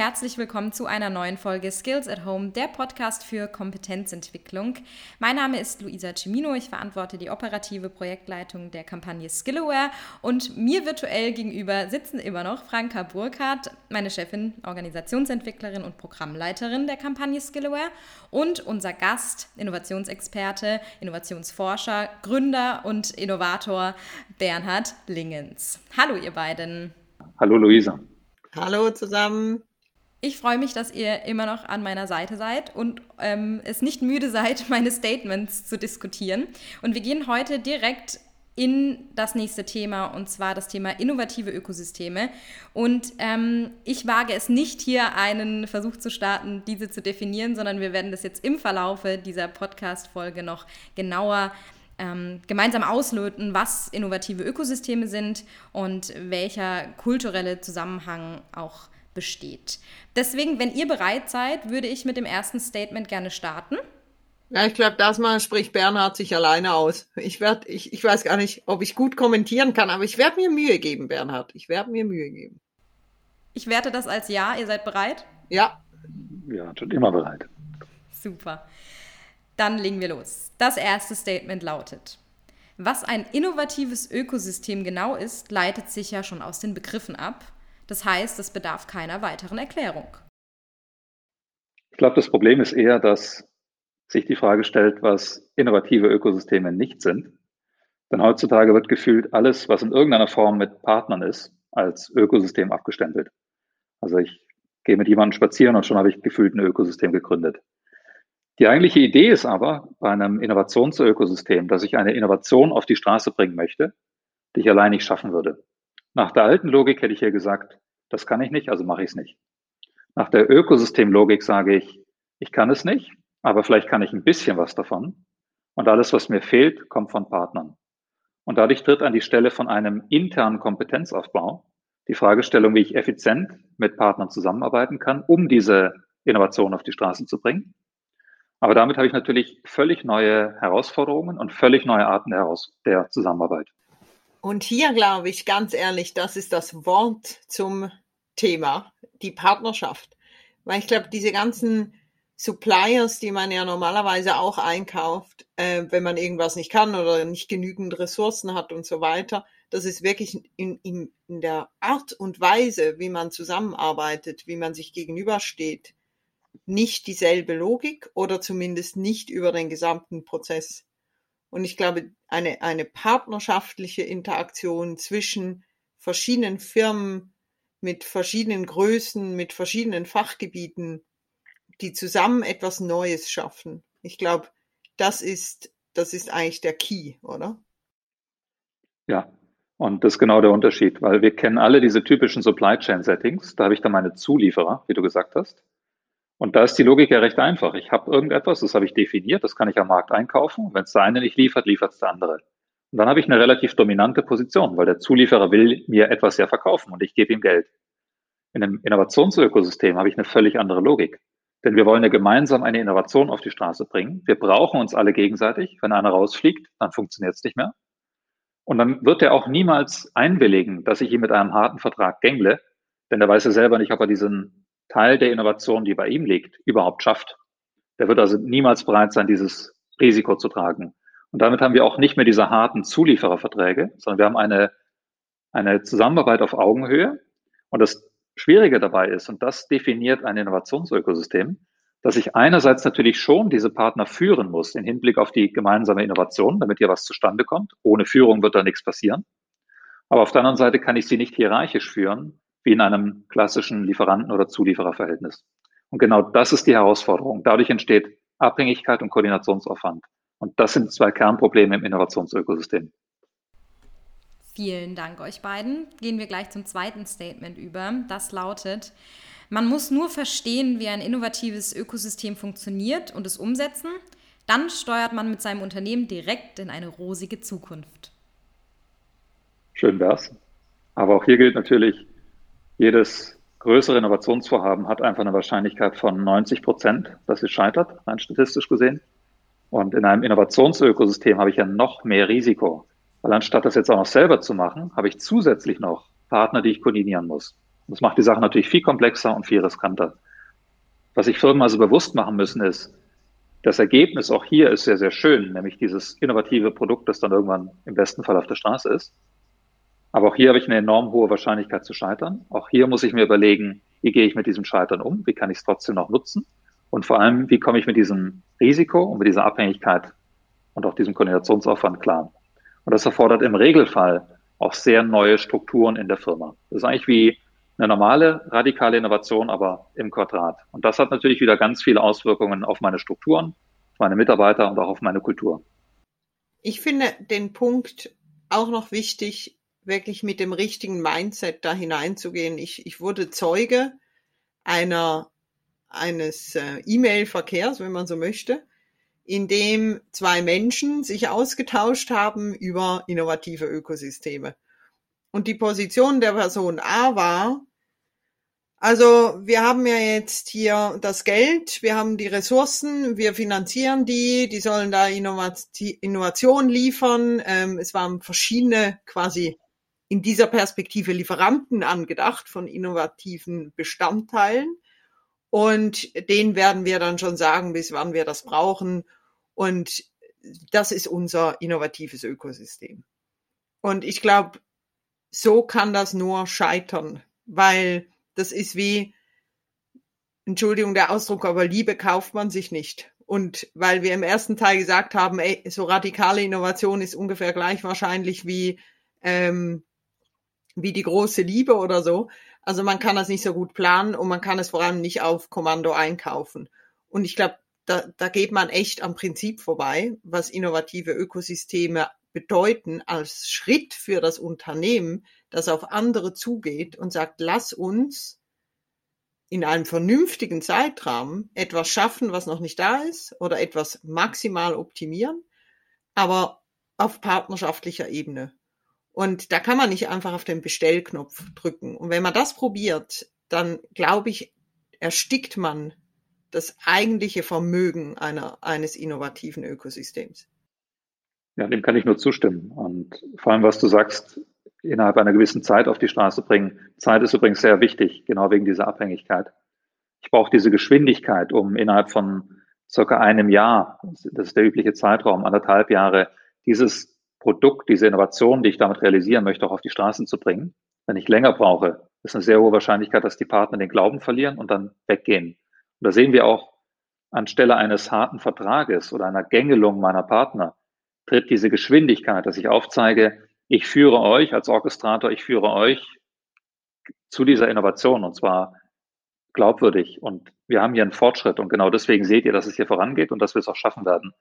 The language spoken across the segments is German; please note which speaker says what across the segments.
Speaker 1: Herzlich willkommen zu einer neuen Folge Skills at Home, der Podcast für Kompetenzentwicklung. Mein Name ist Luisa Cimino, ich verantworte die operative Projektleitung der Kampagne Skillaware und mir virtuell gegenüber sitzen immer noch Franka Burkhardt, meine Chefin, Organisationsentwicklerin und Programmleiterin der Kampagne Skillaware und unser Gast, Innovationsexperte, Innovationsforscher, Gründer und Innovator Bernhard Lingens. Hallo ihr beiden.
Speaker 2: Hallo Luisa.
Speaker 3: Hallo zusammen.
Speaker 1: Ich freue mich, dass ihr immer noch an meiner Seite seid und ähm, es nicht müde seid, meine Statements zu diskutieren. Und wir gehen heute direkt in das nächste Thema und zwar das Thema innovative Ökosysteme. Und ähm, ich wage es nicht hier einen Versuch zu starten, diese zu definieren, sondern wir werden das jetzt im Verlaufe dieser Podcast-Folge noch genauer ähm, gemeinsam auslöten, was innovative Ökosysteme sind und welcher kulturelle Zusammenhang auch besteht. Deswegen, wenn ihr bereit seid, würde ich mit dem ersten Statement gerne starten.
Speaker 3: Ja, ich glaube, das mal spricht Bernhard sich alleine aus. Ich werde, ich, ich weiß gar nicht, ob ich gut kommentieren kann, aber ich werde mir Mühe geben, Bernhard. Ich werde mir Mühe geben.
Speaker 1: Ich werte das als Ja. Ihr seid bereit?
Speaker 3: Ja.
Speaker 2: Ja, schon immer bereit.
Speaker 1: Super. Dann legen wir los. Das erste Statement lautet, was ein innovatives Ökosystem genau ist, leitet sich ja schon aus den Begriffen ab. Das heißt, es bedarf keiner weiteren Erklärung.
Speaker 2: Ich glaube, das Problem ist eher, dass sich die Frage stellt, was innovative Ökosysteme nicht sind. Denn heutzutage wird gefühlt alles, was in irgendeiner Form mit Partnern ist, als Ökosystem abgestempelt. Also ich gehe mit jemandem spazieren und schon habe ich gefühlt ein Ökosystem gegründet. Die eigentliche Idee ist aber bei einem Innovationsökosystem, dass ich eine Innovation auf die Straße bringen möchte, die ich allein nicht schaffen würde. Nach der alten Logik hätte ich hier gesagt, das kann ich nicht, also mache ich es nicht. Nach der Ökosystemlogik sage ich, ich kann es nicht, aber vielleicht kann ich ein bisschen was davon. Und alles, was mir fehlt, kommt von Partnern. Und dadurch tritt an die Stelle von einem internen Kompetenzaufbau die Fragestellung, wie ich effizient mit Partnern zusammenarbeiten kann, um diese Innovation auf die Straße zu bringen. Aber damit habe ich natürlich völlig neue Herausforderungen und völlig neue Arten der Zusammenarbeit.
Speaker 3: Und hier glaube ich ganz ehrlich, das ist das Wort zum Thema, die Partnerschaft. Weil ich glaube, diese ganzen Suppliers, die man ja normalerweise auch einkauft, äh, wenn man irgendwas nicht kann oder nicht genügend Ressourcen hat und so weiter, das ist wirklich in, in, in der Art und Weise, wie man zusammenarbeitet, wie man sich gegenübersteht, nicht dieselbe Logik oder zumindest nicht über den gesamten Prozess. Und ich glaube, eine, eine partnerschaftliche Interaktion zwischen verschiedenen Firmen mit verschiedenen Größen, mit verschiedenen Fachgebieten, die zusammen etwas Neues schaffen. Ich glaube, das ist, das ist eigentlich der Key, oder?
Speaker 2: Ja, und das ist genau der Unterschied, weil wir kennen alle diese typischen Supply Chain Settings. Da habe ich dann meine Zulieferer, wie du gesagt hast. Und da ist die Logik ja recht einfach. Ich habe irgendetwas, das habe ich definiert, das kann ich am Markt einkaufen. Wenn es der eine nicht liefert, liefert es der andere. Und dann habe ich eine relativ dominante Position, weil der Zulieferer will mir etwas ja verkaufen und ich gebe ihm Geld. In einem Innovationsökosystem habe ich eine völlig andere Logik. Denn wir wollen ja gemeinsam eine Innovation auf die Straße bringen. Wir brauchen uns alle gegenseitig. Wenn einer rausfliegt, dann funktioniert es nicht mehr. Und dann wird er auch niemals einwilligen, dass ich ihn mit einem harten Vertrag gängle, denn er weiß ja selber nicht, ob er diesen Teil der Innovation, die bei ihm liegt, überhaupt schafft. Der wird also niemals bereit sein, dieses Risiko zu tragen. Und damit haben wir auch nicht mehr diese harten Zuliefererverträge, sondern wir haben eine, eine Zusammenarbeit auf Augenhöhe. Und das Schwierige dabei ist, und das definiert ein Innovationsökosystem, dass ich einerseits natürlich schon diese Partner führen muss im Hinblick auf die gemeinsame Innovation, damit hier was zustande kommt. Ohne Führung wird da nichts passieren. Aber auf der anderen Seite kann ich sie nicht hierarchisch führen, wie in einem klassischen Lieferanten- oder Zuliefererverhältnis. Und genau das ist die Herausforderung. Dadurch entsteht Abhängigkeit und Koordinationsaufwand. Und das sind zwei Kernprobleme im Innovationsökosystem.
Speaker 1: Vielen Dank euch beiden. Gehen wir gleich zum zweiten Statement über. Das lautet, man muss nur verstehen, wie ein innovatives Ökosystem funktioniert und es umsetzen. Dann steuert man mit seinem Unternehmen direkt in eine rosige Zukunft.
Speaker 2: Schön wär's. Aber auch hier gilt natürlich, jedes größere Innovationsvorhaben hat einfach eine Wahrscheinlichkeit von 90 Prozent, dass es scheitert, rein statistisch gesehen. Und in einem Innovationsökosystem habe ich ja noch mehr Risiko. Weil anstatt das jetzt auch noch selber zu machen, habe ich zusätzlich noch Partner, die ich koordinieren muss. Das macht die Sache natürlich viel komplexer und viel riskanter. Was sich Firmen also bewusst machen müssen, ist, das Ergebnis auch hier ist sehr, sehr schön, nämlich dieses innovative Produkt, das dann irgendwann im besten Fall auf der Straße ist. Aber auch hier habe ich eine enorm hohe Wahrscheinlichkeit zu scheitern. Auch hier muss ich mir überlegen, wie gehe ich mit diesem Scheitern um? Wie kann ich es trotzdem noch nutzen? Und vor allem, wie komme ich mit diesem Risiko und mit dieser Abhängigkeit und auch diesem Koordinationsaufwand klar? Und das erfordert im Regelfall auch sehr neue Strukturen in der Firma. Das ist eigentlich wie eine normale radikale Innovation, aber im Quadrat. Und das hat natürlich wieder ganz viele Auswirkungen auf meine Strukturen, auf meine Mitarbeiter und auch auf meine Kultur.
Speaker 3: Ich finde den Punkt auch noch wichtig, wirklich mit dem richtigen Mindset da hineinzugehen. Ich, ich wurde Zeuge einer, eines äh, E-Mail-Verkehrs, wenn man so möchte, in dem zwei Menschen sich ausgetauscht haben über innovative Ökosysteme. Und die Position der Person A war, also wir haben ja jetzt hier das Geld, wir haben die Ressourcen, wir finanzieren die, die sollen da Innovation liefern. Ähm, es waren verschiedene quasi in dieser Perspektive Lieferanten angedacht von innovativen Bestandteilen. Und den werden wir dann schon sagen, bis wann wir das brauchen. Und das ist unser innovatives Ökosystem. Und ich glaube, so kann das nur scheitern, weil das ist wie, Entschuldigung der Ausdruck, aber Liebe kauft man sich nicht. Und weil wir im ersten Teil gesagt haben, ey, so radikale Innovation ist ungefähr gleich wahrscheinlich wie, ähm, wie die große Liebe oder so. Also man kann das nicht so gut planen und man kann es vor allem nicht auf Kommando einkaufen. Und ich glaube, da, da geht man echt am Prinzip vorbei, was innovative Ökosysteme bedeuten als Schritt für das Unternehmen, das auf andere zugeht und sagt, lass uns in einem vernünftigen Zeitrahmen etwas schaffen, was noch nicht da ist oder etwas maximal optimieren, aber auf partnerschaftlicher Ebene. Und da kann man nicht einfach auf den Bestellknopf drücken. Und wenn man das probiert, dann glaube ich, erstickt man das eigentliche Vermögen einer, eines innovativen Ökosystems.
Speaker 2: Ja, dem kann ich nur zustimmen. Und vor allem, was du sagst, innerhalb einer gewissen Zeit auf die Straße bringen. Zeit ist übrigens sehr wichtig, genau wegen dieser Abhängigkeit. Ich brauche diese Geschwindigkeit, um innerhalb von circa einem Jahr, das ist der übliche Zeitraum, anderthalb Jahre, dieses Produkt, diese Innovation, die ich damit realisieren möchte, auch auf die Straßen zu bringen. Wenn ich länger brauche, ist eine sehr hohe Wahrscheinlichkeit, dass die Partner den Glauben verlieren und dann weggehen. Und da sehen wir auch, anstelle eines harten Vertrages oder einer Gängelung meiner Partner, tritt diese Geschwindigkeit, dass ich aufzeige, ich führe euch als Orchestrator, ich führe euch zu dieser Innovation und zwar glaubwürdig. Und wir haben hier einen Fortschritt und genau deswegen seht ihr, dass es hier vorangeht und dass wir es auch schaffen werden.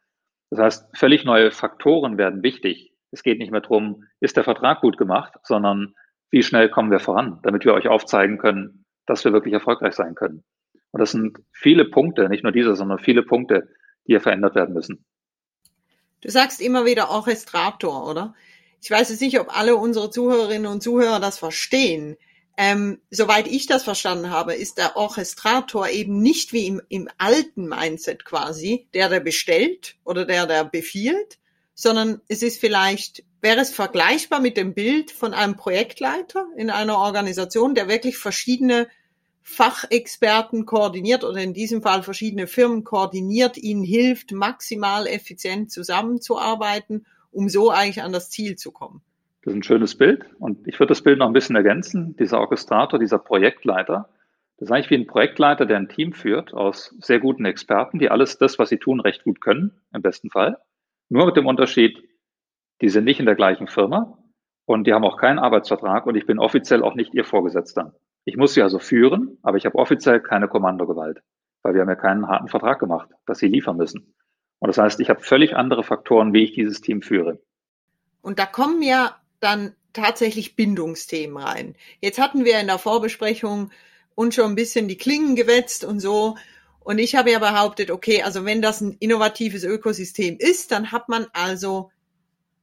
Speaker 2: Das heißt, völlig neue Faktoren werden wichtig. Es geht nicht mehr darum, ist der Vertrag gut gemacht, sondern wie schnell kommen wir voran, damit wir euch aufzeigen können, dass wir wirklich erfolgreich sein können. Und das sind viele Punkte, nicht nur diese, sondern viele Punkte, die hier verändert werden müssen.
Speaker 3: Du sagst immer wieder Orchestrator, oder? Ich weiß jetzt nicht, ob alle unsere Zuhörerinnen und Zuhörer das verstehen. Ähm, soweit ich das verstanden habe, ist der Orchestrator eben nicht wie im, im alten Mindset quasi, der, der bestellt oder der, der befiehlt, sondern es ist vielleicht, wäre es vergleichbar mit dem Bild von einem Projektleiter in einer Organisation, der wirklich verschiedene Fachexperten koordiniert oder in diesem Fall verschiedene Firmen koordiniert, ihnen hilft, maximal effizient zusammenzuarbeiten, um so eigentlich an das Ziel zu kommen.
Speaker 2: Das ist ein schönes Bild und ich würde das Bild noch ein bisschen ergänzen. Dieser Orchestrator, dieser Projektleiter, das ist eigentlich wie ein Projektleiter, der ein Team führt aus sehr guten Experten, die alles das, was sie tun, recht gut können, im besten Fall. Nur mit dem Unterschied, die sind nicht in der gleichen Firma und die haben auch keinen Arbeitsvertrag und ich bin offiziell auch nicht ihr Vorgesetzter. Ich muss sie also führen, aber ich habe offiziell keine Kommandogewalt, weil wir haben ja keinen harten Vertrag gemacht, dass sie liefern müssen. Und das heißt, ich habe völlig andere Faktoren, wie ich dieses Team führe.
Speaker 3: Und da kommen ja dann tatsächlich Bindungsthemen rein. Jetzt hatten wir in der Vorbesprechung uns schon ein bisschen die Klingen gewetzt und so. Und ich habe ja behauptet, okay, also wenn das ein innovatives Ökosystem ist, dann hat man also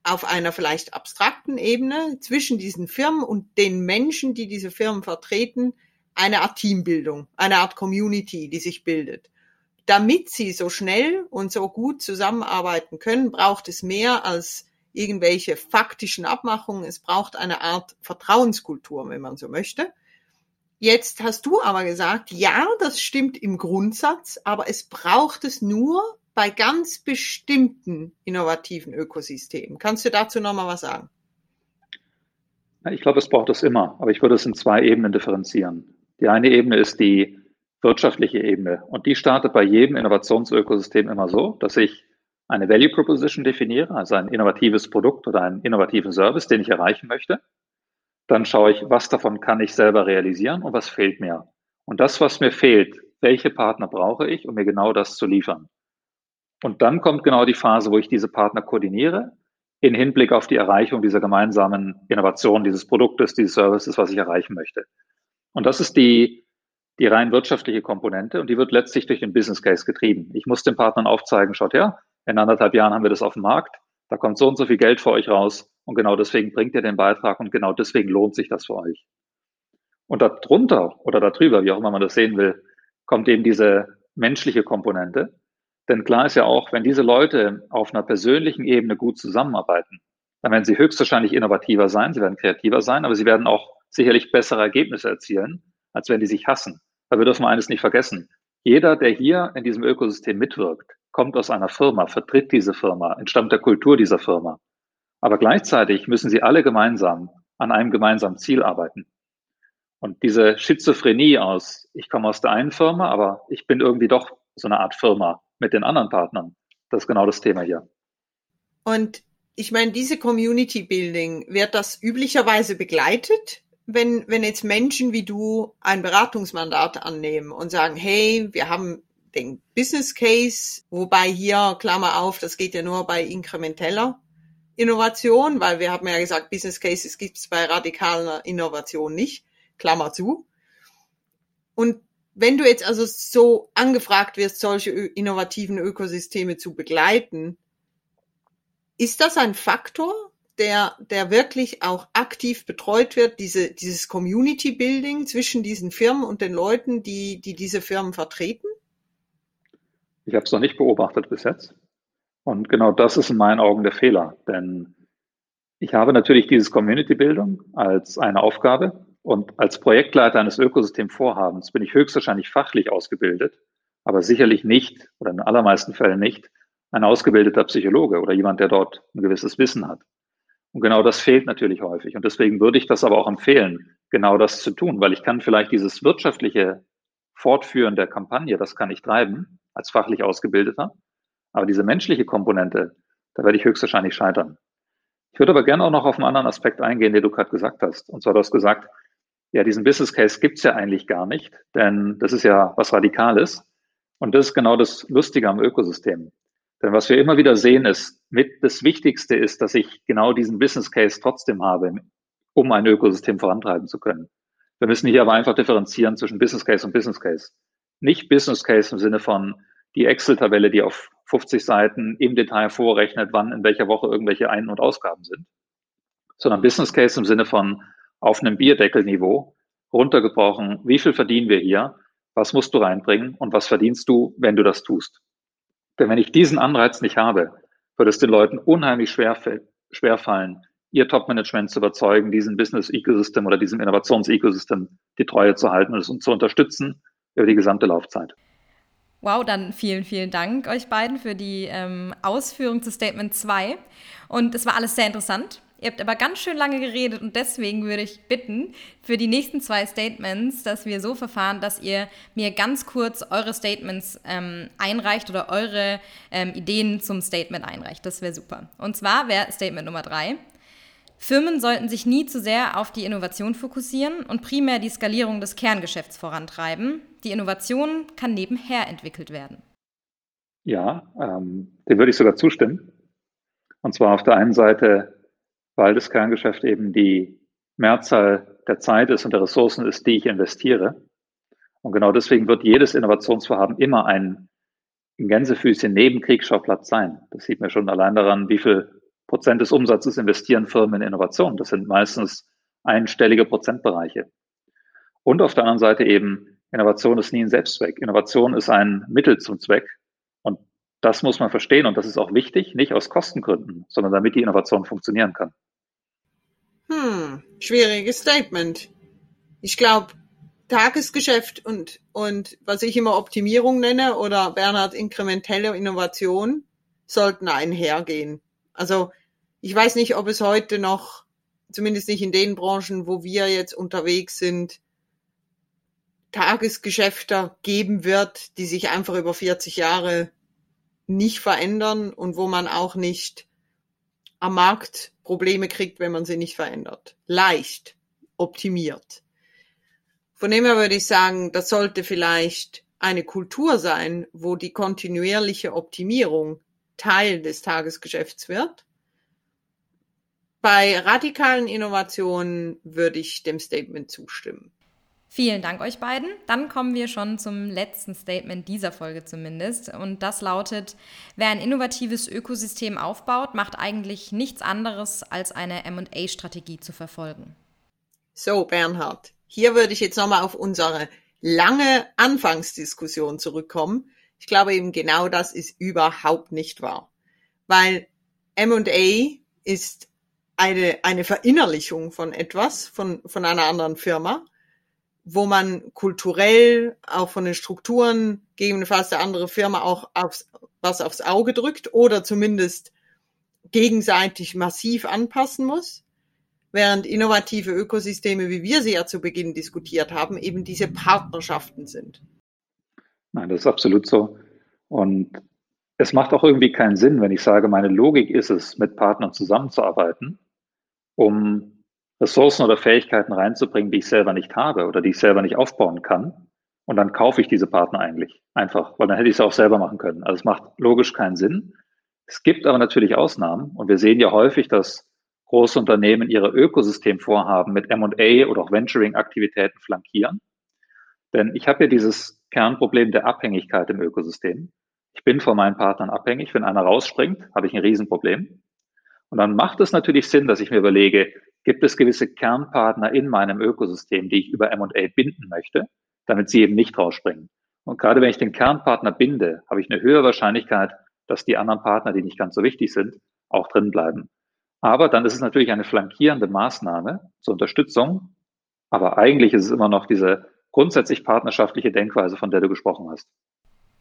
Speaker 3: auf einer vielleicht abstrakten Ebene zwischen diesen Firmen und den Menschen, die diese Firmen vertreten, eine Art Teambildung, eine Art Community, die sich bildet. Damit sie so schnell und so gut zusammenarbeiten können, braucht es mehr als irgendwelche faktischen Abmachungen. Es braucht eine Art Vertrauenskultur, wenn man so möchte. Jetzt hast du aber gesagt, ja, das stimmt im Grundsatz, aber es braucht es nur bei ganz bestimmten innovativen Ökosystemen. Kannst du dazu nochmal was sagen?
Speaker 2: Ich glaube, es braucht es immer, aber ich würde es in zwei Ebenen differenzieren. Die eine Ebene ist die wirtschaftliche Ebene und die startet bei jedem Innovationsökosystem immer so, dass ich eine Value Proposition definiere, also ein innovatives Produkt oder einen innovativen Service, den ich erreichen möchte. Dann schaue ich, was davon kann ich selber realisieren und was fehlt mir. Und das, was mir fehlt, welche Partner brauche ich, um mir genau das zu liefern. Und dann kommt genau die Phase, wo ich diese Partner koordiniere in Hinblick auf die Erreichung dieser gemeinsamen Innovation, dieses Produktes, dieses Services, was ich erreichen möchte. Und das ist die, die rein wirtschaftliche Komponente und die wird letztlich durch den Business Case getrieben. Ich muss den Partnern aufzeigen, schaut her, in anderthalb Jahren haben wir das auf dem Markt, da kommt so und so viel Geld für euch raus und genau deswegen bringt ihr den Beitrag und genau deswegen lohnt sich das für euch. Und darunter oder darüber, wie auch immer man das sehen will, kommt eben diese menschliche Komponente, denn klar ist ja auch, wenn diese Leute auf einer persönlichen Ebene gut zusammenarbeiten, dann werden sie höchstwahrscheinlich innovativer sein, sie werden kreativer sein, aber sie werden auch sicherlich bessere Ergebnisse erzielen, als wenn die sich hassen. Weil wir dürfen eines nicht vergessen. Jeder, der hier in diesem Ökosystem mitwirkt, kommt aus einer Firma, vertritt diese Firma, entstammt der Kultur dieser Firma. Aber gleichzeitig müssen sie alle gemeinsam an einem gemeinsamen Ziel arbeiten. Und diese Schizophrenie aus, ich komme aus der einen Firma, aber ich bin irgendwie doch so eine Art Firma, mit den anderen Partnern. Das ist genau das Thema hier.
Speaker 3: Und ich meine, diese Community Building, wird das üblicherweise begleitet, wenn, wenn jetzt Menschen wie du ein Beratungsmandat annehmen und sagen, hey, wir haben den Business Case, wobei hier, Klammer auf, das geht ja nur bei inkrementeller Innovation, weil wir haben ja gesagt, Business Cases gibt es bei radikaler Innovation nicht, Klammer zu. Und wenn du jetzt also so angefragt wirst, solche innovativen Ökosysteme zu begleiten, ist das ein Faktor, der, der wirklich auch aktiv betreut wird, diese, dieses Community Building zwischen diesen Firmen und den Leuten, die, die diese Firmen vertreten?
Speaker 2: Ich habe es noch nicht beobachtet bis jetzt. Und genau das ist in meinen Augen der Fehler. Denn ich habe natürlich dieses Community Building als eine Aufgabe, und als Projektleiter eines Ökosystemvorhabens bin ich höchstwahrscheinlich fachlich ausgebildet, aber sicherlich nicht oder in allermeisten Fällen nicht ein ausgebildeter Psychologe oder jemand, der dort ein gewisses Wissen hat. Und genau das fehlt natürlich häufig. Und deswegen würde ich das aber auch empfehlen, genau das zu tun, weil ich kann vielleicht dieses wirtschaftliche Fortführen der Kampagne, das kann ich treiben als fachlich Ausgebildeter. Aber diese menschliche Komponente, da werde ich höchstwahrscheinlich scheitern. Ich würde aber gerne auch noch auf einen anderen Aspekt eingehen, den du gerade gesagt hast. Und zwar du hast gesagt, ja, diesen Business Case gibt's ja eigentlich gar nicht, denn das ist ja was Radikales. Und das ist genau das Lustige am Ökosystem. Denn was wir immer wieder sehen ist, mit das Wichtigste ist, dass ich genau diesen Business Case trotzdem habe, um ein Ökosystem vorantreiben zu können. Wir müssen hier aber einfach differenzieren zwischen Business Case und Business Case. Nicht Business Case im Sinne von die Excel-Tabelle, die auf 50 Seiten im Detail vorrechnet, wann in welcher Woche irgendwelche Ein- und Ausgaben sind, sondern Business Case im Sinne von auf einem Bierdeckelniveau runtergebrochen, wie viel verdienen wir hier, was musst du reinbringen und was verdienst du, wenn du das tust. Denn wenn ich diesen Anreiz nicht habe, wird es den Leuten unheimlich schwer, schwer fallen, ihr Top-Management zu überzeugen, diesem Business-Ecosystem oder diesem Innovations-Ecosystem die Treue zu halten und es zu unterstützen über die gesamte Laufzeit.
Speaker 1: Wow, dann vielen, vielen Dank euch beiden für die ähm, Ausführung zu Statement 2. Und es war alles sehr interessant. Ihr habt aber ganz schön lange geredet und deswegen würde ich bitten, für die nächsten zwei Statements, dass wir so verfahren, dass ihr mir ganz kurz eure Statements ähm, einreicht oder eure ähm, Ideen zum Statement einreicht. Das wäre super. Und zwar wäre Statement Nummer drei. Firmen sollten sich nie zu sehr auf die Innovation fokussieren und primär die Skalierung des Kerngeschäfts vorantreiben. Die Innovation kann nebenher entwickelt werden.
Speaker 2: Ja, ähm, dem würde ich sogar zustimmen. Und zwar auf der einen Seite weil das Kerngeschäft eben die Mehrzahl der Zeit ist und der Ressourcen ist, die ich investiere. Und genau deswegen wird jedes Innovationsvorhaben immer ein Gänsefüßchen neben Kriegsschauplatz sein. Das sieht man schon allein daran, wie viel Prozent des Umsatzes investieren Firmen in Innovation. Das sind meistens einstellige Prozentbereiche. Und auf der anderen Seite eben, Innovation ist nie ein Selbstzweck. Innovation ist ein Mittel zum Zweck. Und das muss man verstehen und das ist auch wichtig, nicht aus Kostengründen, sondern damit die Innovation funktionieren kann.
Speaker 3: Hm, schwieriges Statement. Ich glaube, Tagesgeschäft und, und was ich immer Optimierung nenne oder Bernhard inkrementelle Innovation sollten einhergehen. Also ich weiß nicht, ob es heute noch, zumindest nicht in den Branchen, wo wir jetzt unterwegs sind, Tagesgeschäfte geben wird, die sich einfach über 40 Jahre nicht verändern und wo man auch nicht am Markt Probleme kriegt, wenn man sie nicht verändert. Leicht optimiert. Von dem her würde ich sagen, das sollte vielleicht eine Kultur sein, wo die kontinuierliche Optimierung Teil des Tagesgeschäfts wird. Bei radikalen Innovationen würde ich dem Statement zustimmen.
Speaker 1: Vielen Dank euch beiden. Dann kommen wir schon zum letzten Statement dieser Folge zumindest. Und das lautet, wer ein innovatives Ökosystem aufbaut, macht eigentlich nichts anderes, als eine MA-Strategie zu verfolgen.
Speaker 3: So, Bernhard, hier würde ich jetzt nochmal auf unsere lange Anfangsdiskussion zurückkommen. Ich glaube eben genau das ist überhaupt nicht wahr. Weil M&A ist eine, eine Verinnerlichung von etwas, von, von einer anderen Firma wo man kulturell auch von den Strukturen gegebenenfalls der andere Firma auch aufs, was aufs Auge drückt oder zumindest gegenseitig massiv anpassen muss, während innovative Ökosysteme, wie wir sie ja zu Beginn diskutiert haben, eben diese Partnerschaften sind.
Speaker 2: Nein, das ist absolut so. Und es macht auch irgendwie keinen Sinn, wenn ich sage, meine Logik ist es, mit Partnern zusammenzuarbeiten, um Ressourcen oder Fähigkeiten reinzubringen, die ich selber nicht habe oder die ich selber nicht aufbauen kann. Und dann kaufe ich diese Partner eigentlich einfach, weil dann hätte ich es auch selber machen können. Also es macht logisch keinen Sinn. Es gibt aber natürlich Ausnahmen und wir sehen ja häufig, dass große Unternehmen ihre Ökosystemvorhaben mit M&A oder auch Venturing-Aktivitäten flankieren. Denn ich habe ja dieses Kernproblem der Abhängigkeit im Ökosystem. Ich bin von meinen Partnern abhängig. Wenn einer rausspringt, habe ich ein Riesenproblem. Und dann macht es natürlich Sinn, dass ich mir überlege, gibt es gewisse Kernpartner in meinem Ökosystem, die ich über M&A binden möchte, damit sie eben nicht rausspringen. Und gerade wenn ich den Kernpartner binde, habe ich eine höhere Wahrscheinlichkeit, dass die anderen Partner, die nicht ganz so wichtig sind, auch drin bleiben. Aber dann ist es natürlich eine flankierende Maßnahme zur Unterstützung. Aber eigentlich ist es immer noch diese grundsätzlich partnerschaftliche Denkweise, von der du gesprochen hast.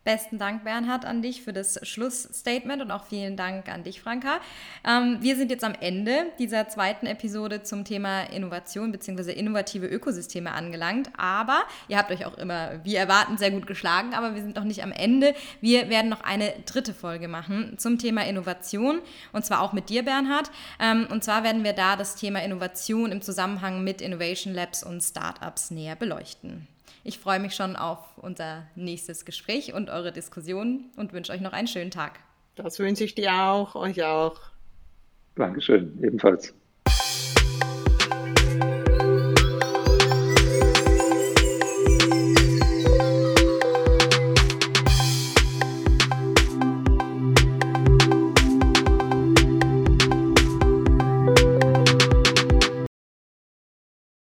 Speaker 1: Besten Dank, Bernhard, an dich für das Schlussstatement und auch vielen Dank an dich, Franka. Ähm, wir sind jetzt am Ende dieser zweiten Episode zum Thema Innovation bzw. innovative Ökosysteme angelangt. Aber ihr habt euch auch immer, wie erwarten, sehr gut geschlagen, aber wir sind noch nicht am Ende. Wir werden noch eine dritte Folge machen zum Thema Innovation und zwar auch mit dir, Bernhard. Ähm, und zwar werden wir da das Thema Innovation im Zusammenhang mit Innovation Labs und Startups näher beleuchten. Ich freue mich schon auf unser nächstes Gespräch und eure Diskussion und wünsche euch noch einen schönen Tag.
Speaker 3: Das wünsche ich dir auch, euch auch.
Speaker 2: Dankeschön, ebenfalls.